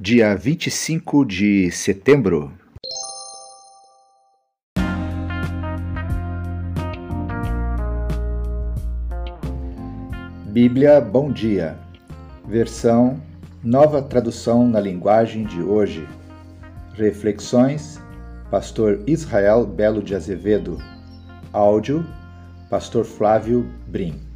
dia 25 de setembro. Bíblia Bom Dia, versão Nova Tradução na Linguagem de Hoje. Reflexões, Pastor Israel Belo de Azevedo. Áudio, Pastor Flávio Brim.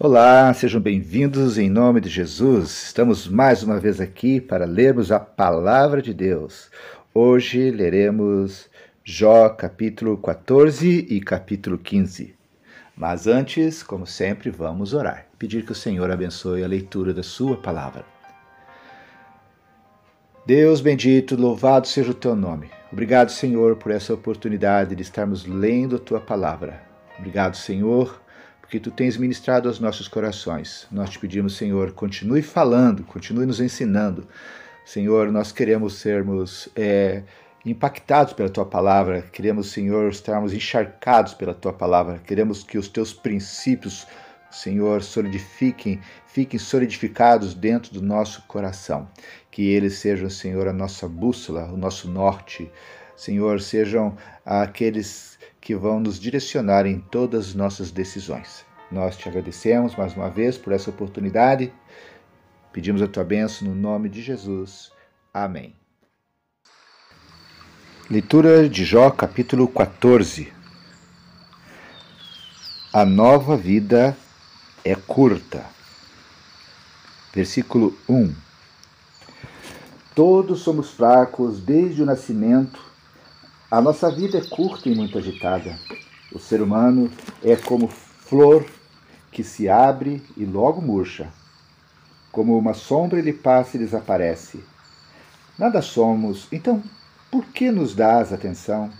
Olá, sejam bem-vindos em nome de Jesus. Estamos mais uma vez aqui para lermos a palavra de Deus. Hoje leremos Jó capítulo 14 e capítulo 15. Mas antes, como sempre, vamos orar. Pedir que o Senhor abençoe a leitura da sua palavra. Deus bendito, louvado seja o teu nome. Obrigado, Senhor, por essa oportunidade de estarmos lendo a tua palavra. Obrigado, Senhor, porque tu tens ministrado aos nossos corações. Nós te pedimos, Senhor, continue falando, continue nos ensinando. Senhor, nós queremos sermos é, impactados pela tua palavra, queremos, Senhor, estarmos encharcados pela tua palavra, queremos que os teus princípios, Senhor, solidifiquem, fiquem solidificados dentro do nosso coração. Que eles sejam, Senhor, a nossa bússola, o nosso norte. Senhor, sejam aqueles que vão nos direcionar em todas as nossas decisões. Nós te agradecemos mais uma vez por essa oportunidade. Pedimos a tua bênção no nome de Jesus. Amém. Leitura de Jó, capítulo 14. A nova vida é curta. Versículo 1. Todos somos fracos desde o nascimento a nossa vida é curta e muito agitada. O ser humano é como flor que se abre e logo murcha. Como uma sombra ele passa e desaparece. Nada somos, então por que nos dás atenção?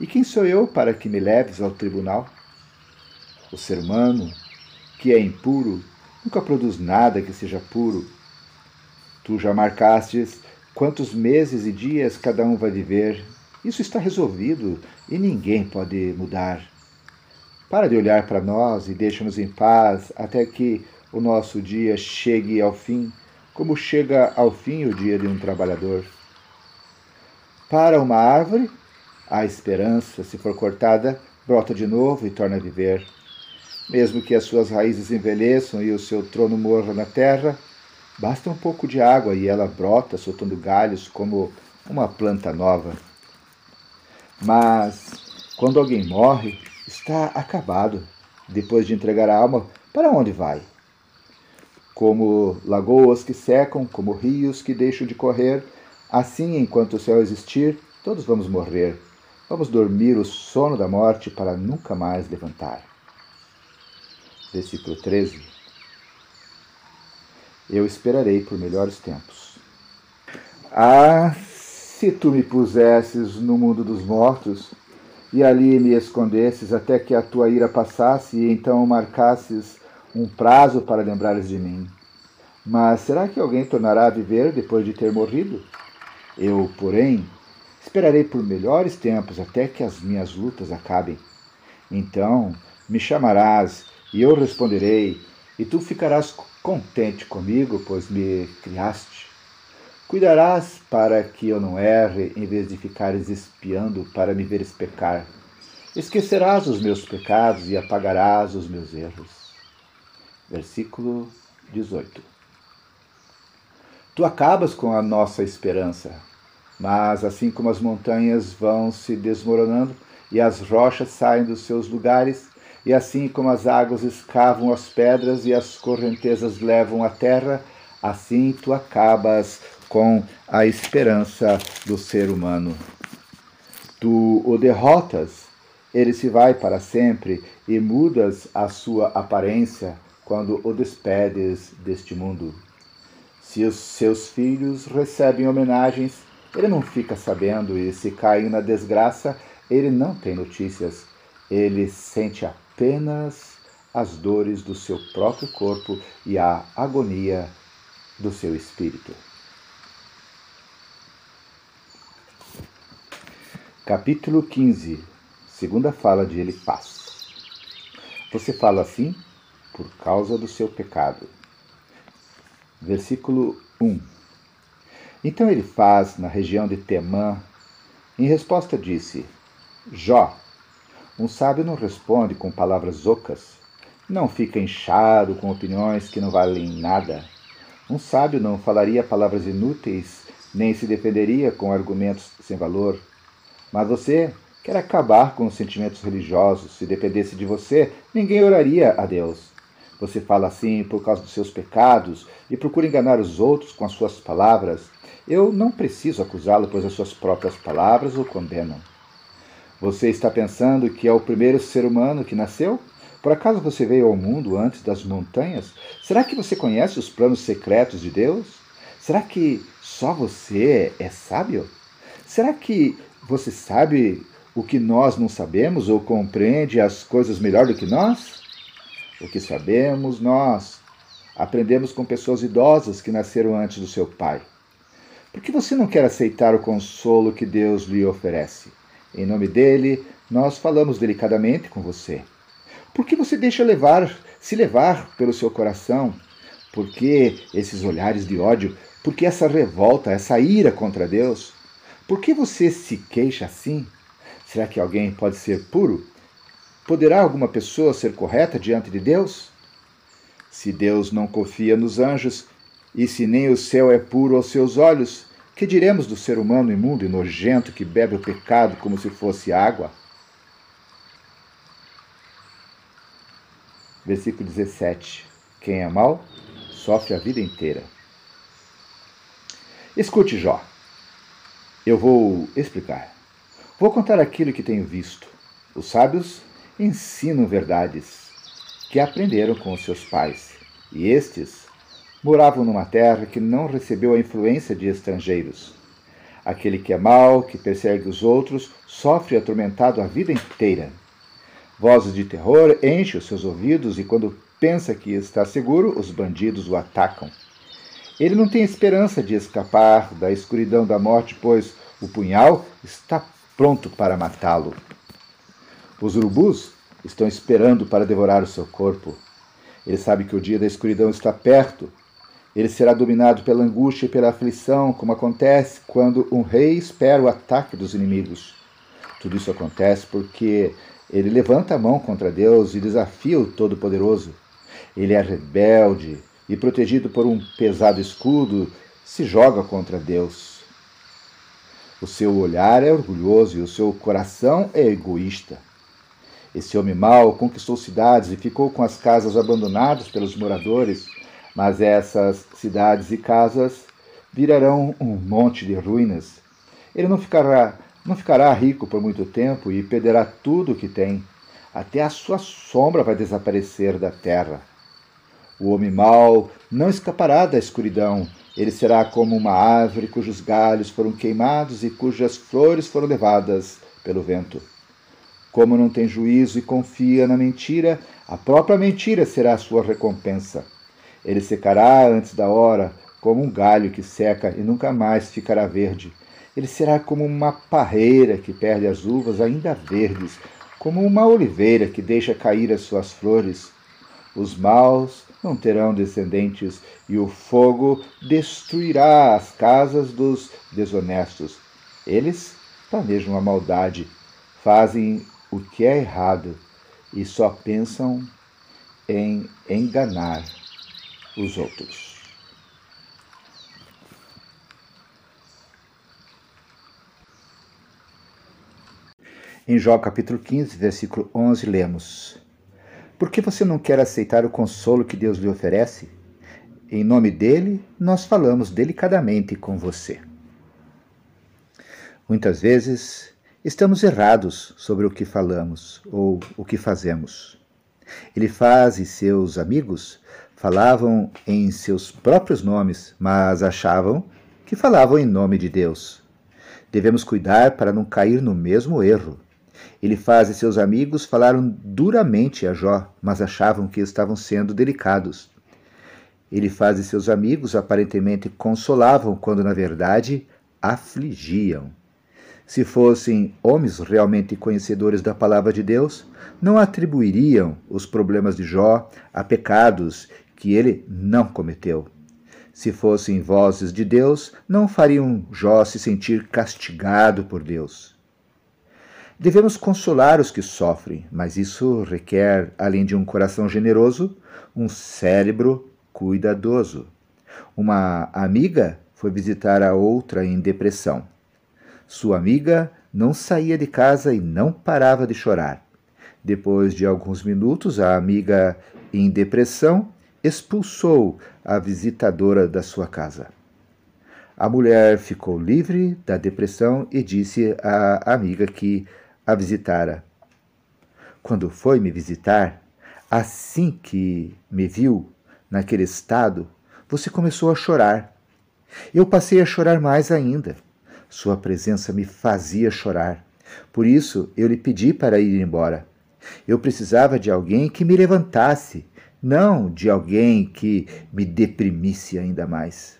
E quem sou eu para que me leves ao tribunal? O ser humano, que é impuro, nunca produz nada que seja puro. Tu já marcastes quantos meses e dias cada um vai viver, isso está resolvido e ninguém pode mudar. Para de olhar para nós e deixa-nos em paz até que o nosso dia chegue ao fim, como chega ao fim o dia de um trabalhador. Para uma árvore, a esperança, se for cortada, brota de novo e torna a viver. Mesmo que as suas raízes envelheçam e o seu trono morra na terra, basta um pouco de água e ela brota, soltando galhos como uma planta nova. Mas quando alguém morre, está acabado. Depois de entregar a alma, para onde vai? Como lagoas que secam, como rios que deixam de correr, assim, enquanto o céu existir, todos vamos morrer. Vamos dormir o sono da morte para nunca mais levantar. Versículo 13. Eu esperarei por melhores tempos. Ah, se tu me pusesses no mundo dos mortos, e ali me escondesses até que a tua ira passasse, e então marcasses um prazo para lembrares de mim. Mas será que alguém tornará a viver depois de ter morrido? Eu, porém, esperarei por melhores tempos até que as minhas lutas acabem. Então me chamarás e eu responderei, e tu ficarás contente comigo, pois me criaste. Cuidarás para que eu não erre, em vez de ficares espiando para me veres pecar. Esquecerás os meus pecados e apagarás os meus erros. Versículo 18. Tu acabas com a nossa esperança, mas assim como as montanhas vão se desmoronando e as rochas saem dos seus lugares, e assim como as águas escavam as pedras e as correntezas levam a terra, assim tu acabas com a esperança do ser humano. Tu o derrotas, ele se vai para sempre e mudas a sua aparência quando o despedes deste mundo. Se os seus filhos recebem homenagens, ele não fica sabendo, e se caem na desgraça, ele não tem notícias. Ele sente apenas as dores do seu próprio corpo e a agonia do seu espírito. Capítulo 15 Segunda fala de Elifaz. Você fala assim por causa do seu pecado. Versículo 1 Então ele faz na região de Temã, em resposta disse: Jó, um sábio não responde com palavras ocas, não fica inchado com opiniões que não valem nada. Um sábio não falaria palavras inúteis, nem se defenderia com argumentos sem valor. Mas você quer acabar com os sentimentos religiosos. Se dependesse de você, ninguém oraria a Deus. Você fala assim por causa dos seus pecados e procura enganar os outros com as suas palavras. Eu não preciso acusá-lo, pois as suas próprias palavras o condenam. Você está pensando que é o primeiro ser humano que nasceu? Por acaso você veio ao mundo antes das montanhas? Será que você conhece os planos secretos de Deus? Será que só você é sábio? Será que você sabe o que nós não sabemos ou compreende as coisas melhor do que nós? O que sabemos nós aprendemos com pessoas idosas que nasceram antes do seu pai. Por que você não quer aceitar o consolo que Deus lhe oferece? Em nome dele, nós falamos delicadamente com você. Por que você deixa levar, se levar pelo seu coração? Por que esses olhares de ódio? Por que essa revolta, essa ira contra Deus? Por que você se queixa assim? Será que alguém pode ser puro? Poderá alguma pessoa ser correta diante de Deus? Se Deus não confia nos anjos, e se nem o céu é puro aos seus olhos, que diremos do ser humano imundo e nojento que bebe o pecado como se fosse água? Versículo 17: Quem é mau sofre a vida inteira. Escute, Jó. Eu vou explicar. Vou contar aquilo que tenho visto. Os sábios ensinam verdades que aprenderam com os seus pais, e estes moravam numa terra que não recebeu a influência de estrangeiros. Aquele que é mau, que persegue os outros, sofre atormentado a vida inteira. Vozes de terror enchem os seus ouvidos e quando pensa que está seguro, os bandidos o atacam. Ele não tem esperança de escapar da escuridão da morte, pois o punhal está pronto para matá-lo. Os urubus estão esperando para devorar o seu corpo. Ele sabe que o dia da escuridão está perto. Ele será dominado pela angústia e pela aflição, como acontece quando um rei espera o ataque dos inimigos. Tudo isso acontece porque ele levanta a mão contra Deus e desafia o Todo-Poderoso. Ele é rebelde e, protegido por um pesado escudo, se joga contra Deus. O seu olhar é orgulhoso e o seu coração é egoísta. Esse homem mau conquistou cidades e ficou com as casas abandonadas pelos moradores, mas essas cidades e casas virarão um monte de ruínas. Ele não ficará, não ficará rico por muito tempo e perderá tudo o que tem. Até a sua sombra vai desaparecer da terra. O homem mau não escapará da escuridão, ele será como uma árvore cujos galhos foram queimados e cujas flores foram levadas pelo vento. Como não tem juízo e confia na mentira, a própria mentira será a sua recompensa. Ele secará antes da hora, como um galho que seca e nunca mais ficará verde. Ele será como uma parreira que perde as uvas ainda verdes, como uma oliveira que deixa cair as suas flores. Os maus não terão descendentes, e o fogo destruirá as casas dos desonestos. Eles planejam a maldade, fazem o que é errado e só pensam em enganar os outros. Em Jó capítulo 15, versículo 11, lemos: por que você não quer aceitar o consolo que Deus lhe oferece? Em nome dele, nós falamos delicadamente com você. Muitas vezes estamos errados sobre o que falamos ou o que fazemos. Ele faz e seus amigos falavam em seus próprios nomes, mas achavam que falavam em nome de Deus. Devemos cuidar para não cair no mesmo erro. Ele faz e seus amigos falaram duramente a Jó, mas achavam que estavam sendo delicados. Ele faz e seus amigos aparentemente consolavam, quando na verdade afligiam. Se fossem homens realmente conhecedores da palavra de Deus, não atribuiriam os problemas de Jó a pecados que ele não cometeu. Se fossem vozes de Deus, não fariam Jó se sentir castigado por Deus. Devemos consolar os que sofrem, mas isso requer, além de um coração generoso, um cérebro cuidadoso. Uma amiga foi visitar a outra em depressão. Sua amiga não saía de casa e não parava de chorar. Depois de alguns minutos, a amiga, em depressão, expulsou a visitadora da sua casa. A mulher ficou livre da depressão e disse à amiga que a visitara. Quando foi me visitar, assim que me viu naquele estado, você começou a chorar. Eu passei a chorar mais ainda. Sua presença me fazia chorar. Por isso eu lhe pedi para ir embora. Eu precisava de alguém que me levantasse, não de alguém que me deprimisse ainda mais.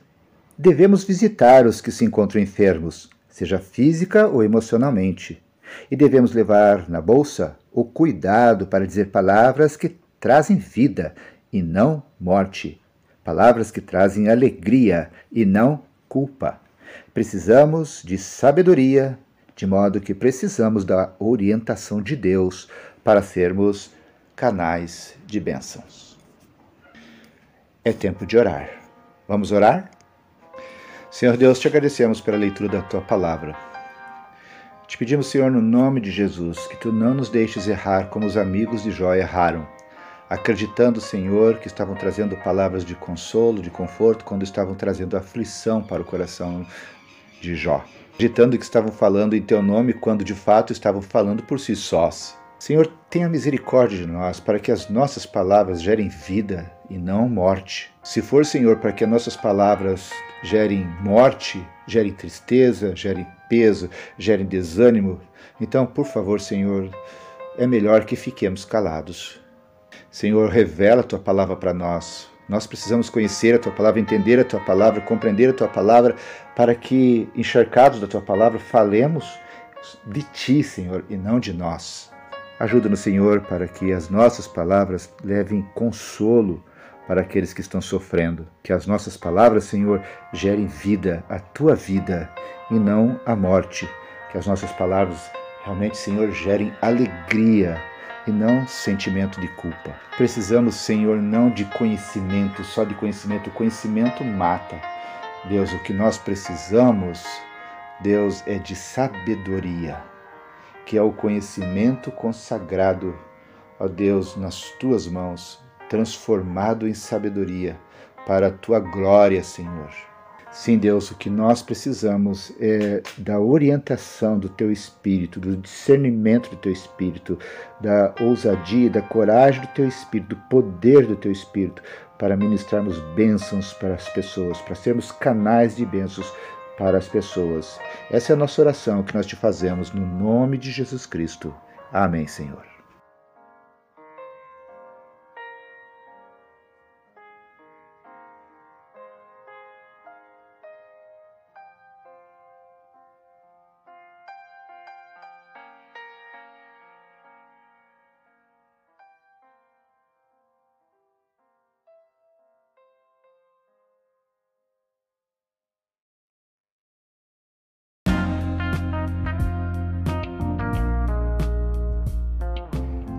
Devemos visitar os que se encontram enfermos, seja física ou emocionalmente. E devemos levar na bolsa o cuidado para dizer palavras que trazem vida e não morte, palavras que trazem alegria e não culpa. Precisamos de sabedoria, de modo que precisamos da orientação de Deus para sermos canais de bênçãos. É tempo de orar. Vamos orar? Senhor Deus, te agradecemos pela leitura da tua palavra. Te pedimos, Senhor, no nome de Jesus, que tu não nos deixes errar como os amigos de Jó erraram, acreditando, Senhor, que estavam trazendo palavras de consolo, de conforto, quando estavam trazendo aflição para o coração de Jó. Acreditando que estavam falando em teu nome, quando de fato estavam falando por si sós. Senhor, tenha misericórdia de nós, para que as nossas palavras gerem vida e não morte. Se for, Senhor, para que as nossas palavras gerem morte, gerem tristeza, gerem peso, gerem desânimo, então, por favor, Senhor, é melhor que fiquemos calados. Senhor, revela a tua palavra para nós. Nós precisamos conhecer a tua palavra, entender a tua palavra, compreender a tua palavra, para que, encharcados da tua palavra, falemos de ti, Senhor, e não de nós. Ajuda-nos, Senhor, para que as nossas palavras levem consolo para aqueles que estão sofrendo. Que as nossas palavras, Senhor, gerem vida, a tua vida, e não a morte. Que as nossas palavras realmente, Senhor, gerem alegria e não sentimento de culpa. Precisamos, Senhor, não de conhecimento, só de conhecimento. O conhecimento mata. Deus, o que nós precisamos, Deus, é de sabedoria que é o conhecimento consagrado, ó Deus, nas tuas mãos, transformado em sabedoria, para a tua glória, Senhor. Sim, Deus, o que nós precisamos é da orientação do teu espírito, do discernimento do teu espírito, da ousadia, da coragem do teu espírito, do poder do teu espírito, para ministrarmos bênçãos para as pessoas, para sermos canais de bênçãos para as pessoas. Essa é a nossa oração que nós te fazemos no nome de Jesus Cristo. Amém, Senhor.